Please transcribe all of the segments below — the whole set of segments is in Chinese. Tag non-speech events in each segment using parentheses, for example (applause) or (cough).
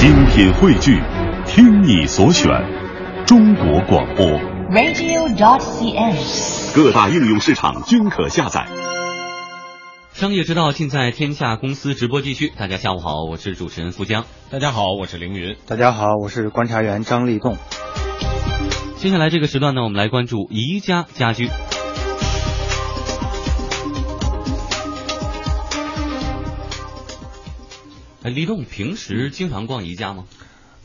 精品汇聚，听你所选，中国广播。radio.dot.cn，。各大应用市场均可下载。商业之道尽在天下公司直播继续。大家下午好，我是主持人付江。大家好，我是凌云。大家好，我是观察员张立栋。接下来这个时段呢，我们来关注宜家家居。哎，李栋平时经常逛宜家吗？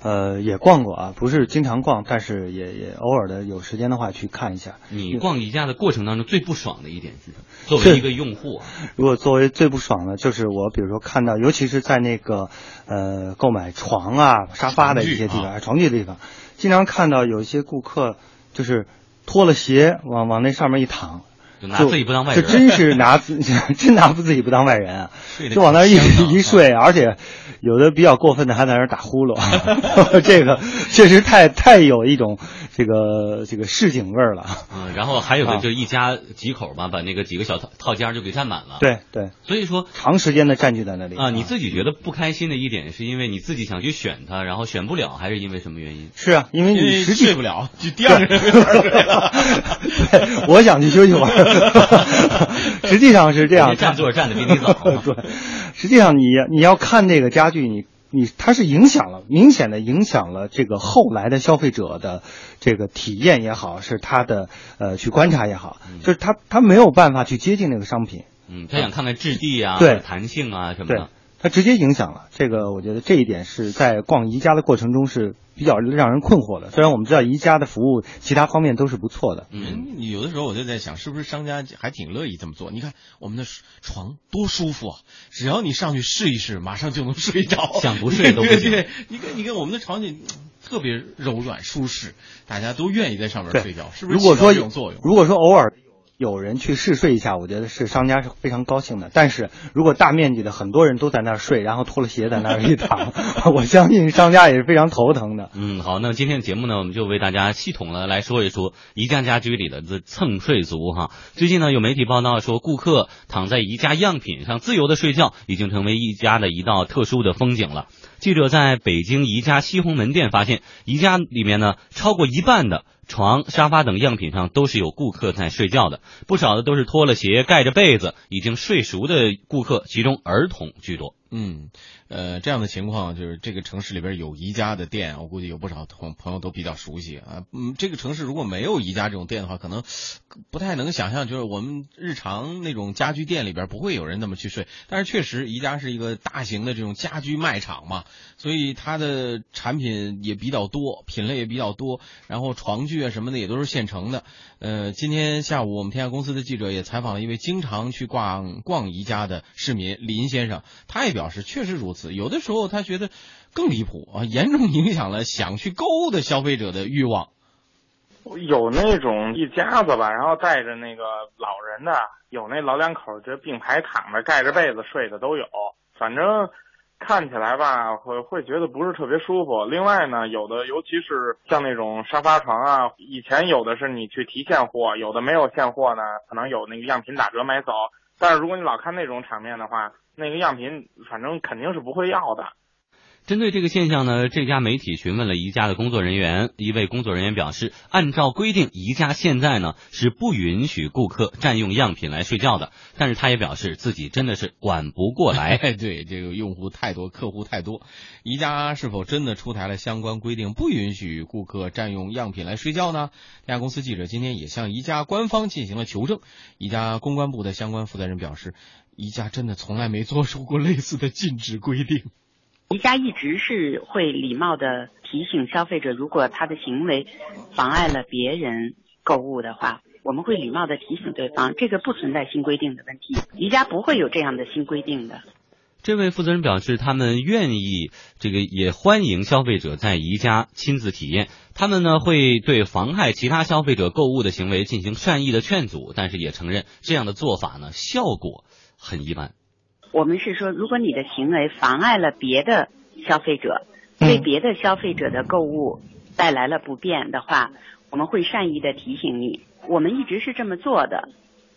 呃，也逛过啊，不是经常逛，但是也也偶尔的有时间的话去看一下。你逛宜家的过程当中最不爽的一点是什么？作为一个用户啊，(laughs) 如果作为最不爽的，就是我比如说看到，尤其是在那个呃购买床啊、沙发的一些地方，啊床具的地方，经常看到有一些顾客就是脱了鞋往往那上面一躺，就拿自己不当外人。这真是 (laughs) 拿自 (laughs) 真拿自己不当外人啊！就往那儿一一睡，而且有的比较过分的还在那儿打呼噜，(laughs) 这个确实太太有一种这个这个市井味儿了。嗯，然后还有的啊就一家几口嘛，把那个几个小套套间就给占满了。，对对，所以说长时间的占据在那里啊，你自己觉得不开心的一点，是因为你自己想去选它，然后选不了，还是因为什么原因？是啊，因为你实际睡不了，就第二个人没法睡了。对，我想去休息会儿。(laughs) 实际上是这样，人家占座站的比你早对，(laughs) 实际上你你要看这个家具，你你它是影响了，明显的影响了这个后来的消费者的这个体验也好，是他的呃去观察也好，就是他他没有办法去接近那个商品，嗯，他想看看质地啊，对。弹性啊什么的。，它直接影响了这个。我觉得这一点是在逛宜家的过程中是比较让人困惑的。虽然我们知道宜家的服务其他方面都是不错的，嗯，你有的时候我就在想，是不是商家还挺乐意这么做？你看我们的床多舒服啊，只要你上去试一试，马上就能睡着，想不 (laughs) 睡都不行对对对你看，你看我们的床景特别柔软舒适，大家都愿意在上面睡觉，是不是？如果说这种作用，如果说偶尔有人去试睡一下，我觉得是商家是非常高兴的。但是如果大面积的很多人都在那儿睡，然后脱了鞋在那儿一躺，(laughs) 我相信商家也是非常头疼的。嗯，好，那今天的节目呢，我们就为大家系统的来说一说宜家家居里的这蹭睡族哈。最近呢，有媒体报道说，顾客躺在宜家样品上自由的睡觉，已经成为宜家的一道特殊的风景了。记者在北京宜家西红门店发现，宜家里面呢，超过一半的床、沙发等样品上都是有顾客在睡觉的，不少的都是脱了鞋、盖着被子，已经睡熟的顾客，其中儿童居多。嗯，呃，这样的情况就是这个城市里边有宜家的店，我估计有不少朋朋友都比较熟悉啊。嗯，这个城市如果没有宜家这种店的话，可能不太能想象，就是我们日常那种家居店里边不会有人那么去睡。但是确实，宜家是一个大型的这种家居卖场嘛，所以它的产品也比较多，品类也比较多，然后床具啊什么的也都是现成的。呃，今天下午我们天下公司的记者也采访了一位经常去逛逛宜家的市民林先生，他也表示确实如此。有的时候他觉得更离谱啊，严重影响了想去购物的消费者的欲望。有那种一家子吧，然后带着那个老人的，有那老两口就并排躺着盖着被子睡的都有。反正看起来吧，会会觉得不是特别舒服。另外呢，有的尤其是像那种沙发床啊，以前有的是你去提现货，有的没有现货呢，可能有那个样品打折买走。但是如果你老看那种场面的话，那个样品反正肯定是不会要的。针对这个现象呢，这家媒体询问了宜家的工作人员，一位工作人员表示，按照规定，宜家现在呢是不允许顾客占用样品来睡觉的。但是他也表示自己真的是管不过来。哎，对，这个用户太多，客户太多，宜家是否真的出台了相关规定，不允许顾客占用样品来睡觉呢？这家公司记者今天也向宜家官方进行了求证，宜家公关部的相关负责人表示，宜家真的从来没做出过类似的禁止规定。宜家一直是会礼貌的提醒消费者，如果他的行为妨碍了别人购物的话，我们会礼貌的提醒对方，这个不存在新规定的问题。宜家不会有这样的新规定的。这位负责人表示，他们愿意这个也欢迎消费者在宜家亲自体验。他们呢会对妨害其他消费者购物的行为进行善意的劝阻，但是也承认这样的做法呢效果很一般。我们是说，如果你的行为妨碍了别的消费者，对别的消费者的购物带来了不便的话，我们会善意的提醒你。我们一直是这么做的，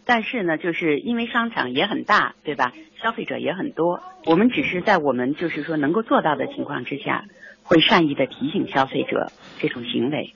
但是呢，就是因为商场也很大，对吧？消费者也很多，我们只是在我们就是说能够做到的情况之下，会善意的提醒消费者这种行为。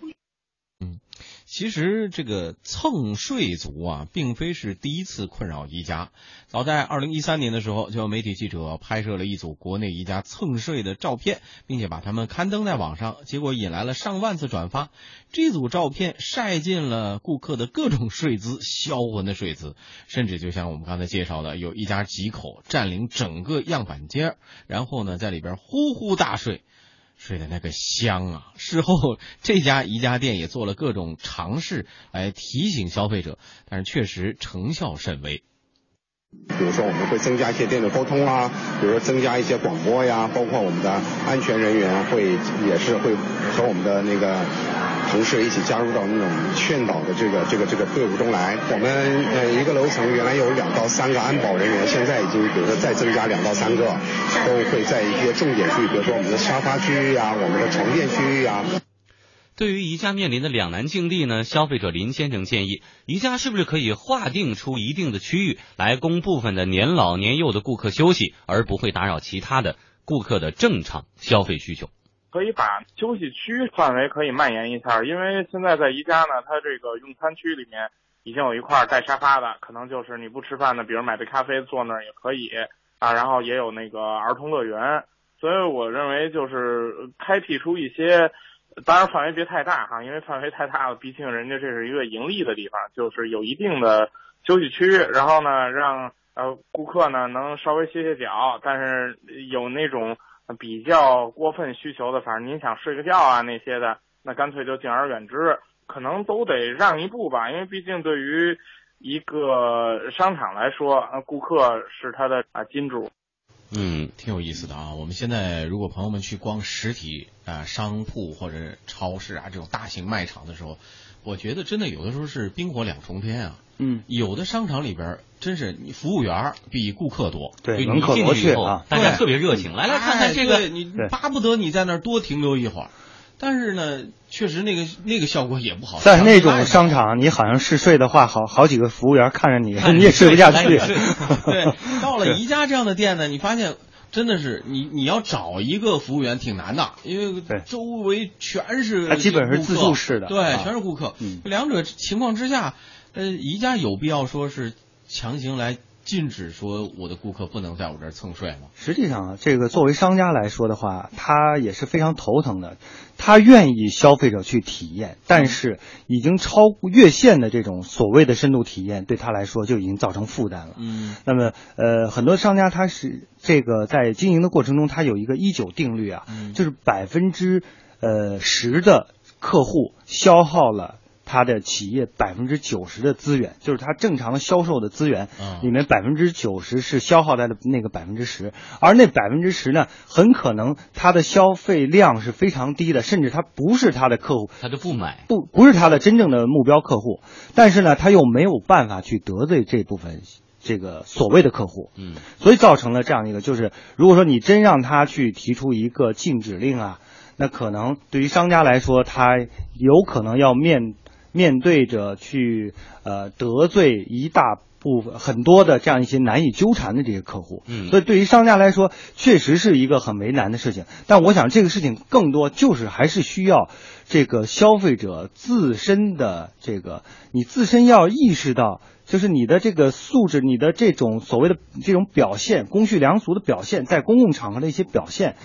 其实这个蹭睡族啊，并非是第一次困扰宜家。早在二零一三年的时候，就有媒体记者拍摄了一组国内宜家蹭睡的照片，并且把他们刊登在网上，结果引来了上万次转发。这组照片晒尽了顾客的各种睡姿，销魂的睡姿，甚至就像我们刚才介绍的，有一家几口占领整个样板间，然后呢在里边呼呼大睡。睡的那个香啊！事后这家宜家店也做了各种尝试来提醒消费者，但是确实成效甚微。比如说，我们会增加一些店的沟通啊，比如说增加一些广播呀，包括我们的安全人员会也是会和我们的那个。同事一起加入到那种劝导的这个这个这个队伍中来。我们呃一个楼层原来有两到三个安保人员，现在已经比如说再增加两到三个，都会在一些重点区域，比如说我们的沙发区域啊，我们的床垫区域啊。对于宜家面临的两难境地呢，消费者林先生建议，宜家是不是可以划定出一定的区域来供部分的年老年幼的顾客休息，而不会打扰其他的顾客的正常消费需求。可以把休息区范围可以蔓延一下，因为现在在宜家呢，它这个用餐区里面已经有一块带沙发的，可能就是你不吃饭的，比如买杯咖啡坐那儿也可以啊。然后也有那个儿童乐园，所以我认为就是开辟出一些，当然范围别太大哈，因为范围太大了，毕竟人家这是一个盈利的地方，就是有一定的休息区，然后呢让呃顾客呢能稍微歇歇脚，但是有那种。比较过分需求的，反正您想睡个觉啊那些的，那干脆就敬而远之，可能都得让一步吧，因为毕竟对于一个商场来说，顾客是他的啊金主。嗯，挺有意思的啊。我们现在如果朋友们去逛实体啊商铺或者超市啊这种大型卖场的时候，我觉得真的有的时候是冰火两重天啊。嗯，有的商场里边真是你服务员比顾客多，对，门可罗雀啊，大家特别热情，来来看看这个，你巴不得你在那儿多停留一会儿。但是呢，确实那个那个效果也不好。在那种商场，你好像嗜睡的话，好好几个服务员看着你，你也睡不下去。对，到了宜家这样的店呢，你发现真的是你你要找一个服务员挺难的，因为周围全是他基本是自助式的，对，全是顾客。两者情况之下。呃，宜家有必要说是强行来禁止说我的顾客不能在我这儿蹭税吗？实际上啊，这个作为商家来说的话，他也是非常头疼的。他愿意消费者去体验，但是已经超越线的这种所谓的深度体验，对他来说就已经造成负担了。嗯，那么呃，很多商家他是这个在经营的过程中，他有一个一九定律啊，就是百分之呃十的客户消耗了。他的企业百分之九十的资源，就是他正常销售的资源，里面百分之九十是消耗在了那个百分之十，而那百分之十呢，很可能他的消费量是非常低的，甚至他不是他的客户，他就不买，不不是他的真正的目标客户，但是呢，他又没有办法去得罪这部分这个所谓的客户，嗯，所以造成了这样一个，就是如果说你真让他去提出一个禁止令啊，那可能对于商家来说，他有可能要面。面对着去呃得罪一大部分很多的这样一些难以纠缠的这些客户，嗯，所以对于商家来说，确实是一个很为难的事情。但我想这个事情更多就是还是需要这个消费者自身的这个，你自身要意识到，就是你的这个素质，你的这种所谓的这种表现，公序良俗的表现，在公共场合的一些表现。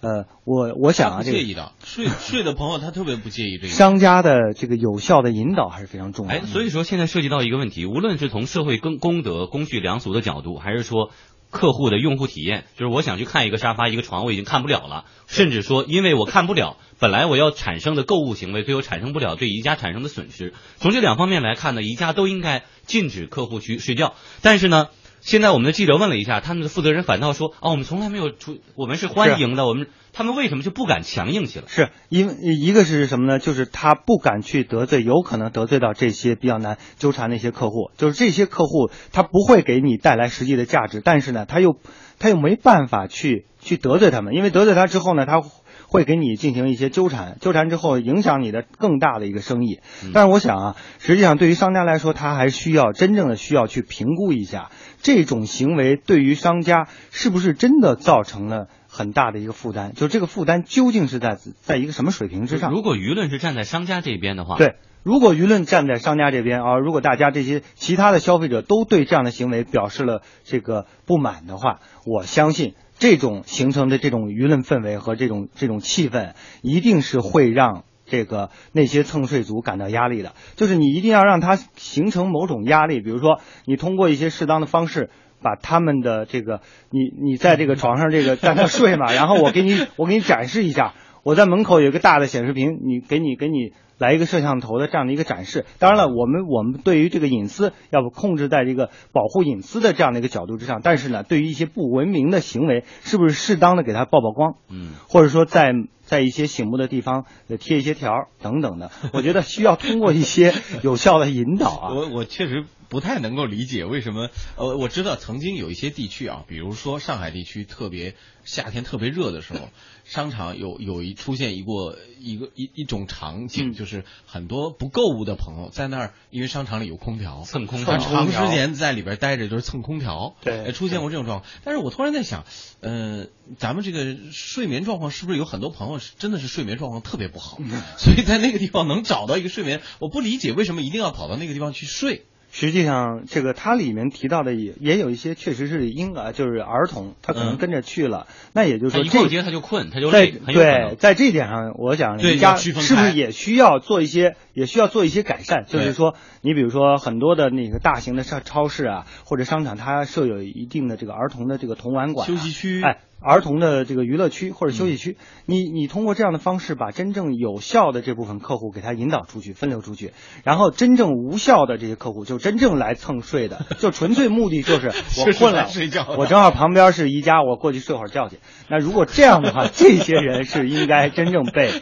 呃，我我想啊，这个介意的睡睡的朋友他特别不介意这个。商家的这个有效的引导还是非常重要。哎，所以说现在涉及到一个问题，无论是从社会公公德、公序良俗的角度，还是说客户的用户体验，就是我想去看一个沙发、一个床，我已经看不了了，甚至说因为我看不了，本来我要产生的购物行为，最后产生不了对宜家产生的损失。从这两方面来看呢，宜家都应该禁止客户去睡觉。但是呢。现在我们的记者问了一下，他们的负责人反倒说：“哦，我们从来没有出，我们是欢迎的。我们他们为什么就不敢强硬起来？是因为一个是什么呢？就是他不敢去得罪，有可能得罪到这些比较难纠缠的一些客户。就是这些客户他不会给你带来实际的价值，但是呢，他又他又没办法去去得罪他们，因为得罪他之后呢，他会给你进行一些纠缠，纠缠之后影响你的更大的一个生意。嗯但是我想啊，实际上对于商家来说，他还需要真正的需要去评估一下这种行为对于商家是不是真的造成了很大的一个负担，就这个负担究竟是在在一个什么水平之上？如果舆论是站在商家这边的话，对，如果舆论站在商家这边啊，如果大家这些其他的消费者都对这样的行为表示了这个不满的话，我相信这种形成的这种舆论氛围和这种这种气氛，一定是会让。这个那些蹭睡族感到压力的，就是你一定要让他形成某种压力，比如说你通过一些适当的方式，把他们的这个你你在这个床上这个在那睡嘛，然后我给你我给你展示一下，我在门口有一个大的显示屏，你给你给你来一个摄像头的这样的一个展示。当然了，我们我们对于这个隐私要不控制在这个保护隐私的这样的一个角度之上，但是呢，对于一些不文明的行为，是不是适当的给他曝曝光？嗯，或者说在在一些醒目的地方呃贴一些条儿等等的，我觉得需要通过一些有效的引导啊。我我确实不太能够理解为什么，呃，我知道曾经有一些地区啊，比如说上海地区特别夏天特别热的时候，(laughs) 商场有有一出现一过一个一一种场景，嗯就是很多不购物的朋友在那儿，因为商场里有空调，蹭空调长时间在里边待着就是蹭空调，对呃出现过这种状况。但是我突然在想，呃，咱们这个睡眠状况是不是有很多朋友是真的是睡眠状况特别不好，嗯所以在那个地方能找到一个睡眠，我不理解为什么一定要跑到那个地方去睡。实际上，这个它里面提到的也也有一些确实是婴儿，就是儿童，他可能嗯跟着去了。那也就是说，他一逛这街他就困，他就累，对，在这一点上，我想对家是不是也需要做一些，也需要做一些改善？就是说，你比如说很多的那个大型的超超市啊，或者商场，它设有一定的这个儿童的这个童玩馆啊、休息区哎，儿童的这个娱乐区或者休息区，你你通过这样的方式，把真正有效的这部分客户给他引导出去，分流出去，然后真正无效的这些客户，就真正来蹭睡的，就纯粹目的就是 (laughs) 我就是困了来睡觉我正好旁边是宜家，我过去睡会儿觉去。那如果这样的话，(laughs) 这些人是应该真正被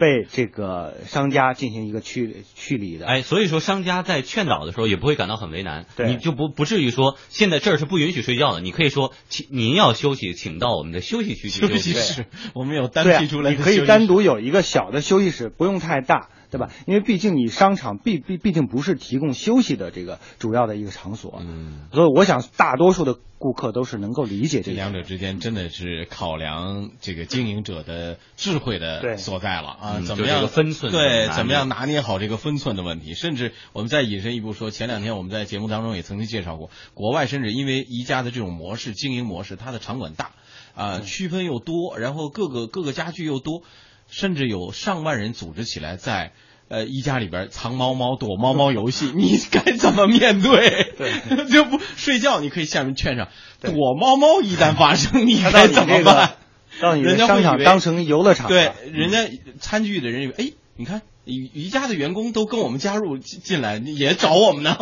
被这个商家进行一个驱驱离的。哎，所以说商家在劝导的时候也不会感到很为难，对你就不不至于说现在这儿是不允许睡觉的，你可以说请您要休息，请到我们的休息区去休休息。息室，我们有单对啊辟出来的你可以单独有一个小的休息室，不用太大，对吧？因为毕竟你商场毕毕毕竟不是提供休息的这个主要的一个场所，嗯，所以我想大多数的顾客都是能够理解这这两者之间真的是考量这个经营者的智慧的对所在了啊！嗯怎么样个分寸对，怎么样拿捏好这个分寸的问题？甚至我们再引申一步说，前两天我们在节目当中也曾经介绍过，国外甚至因为宜家的这种模式经营模式，它的场馆大啊、区分又多，然后各个各个家具又多，甚至有上万人组织起来在。呃，一家里边藏猫猫、躲猫猫游戏，(laughs) 你该怎么面对？对，(laughs) 就不睡觉，你可以下面劝上。躲猫猫一旦发生，你他该怎么办？让你家会商场当成游乐场对，人家参与的人以为，哎，你看宜宜家的员工都跟我们加入进进来，也找我们呢，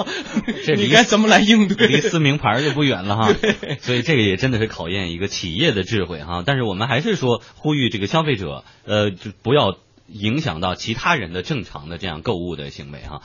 这离 (laughs) 你该怎么来应对离？撕名牌就不远了哈，所以这个也真的是考验一个企业的智慧哈。但是我们还是说呼吁这个消费者，呃，就不要影响到其他人的正常的这样购物的行为哈。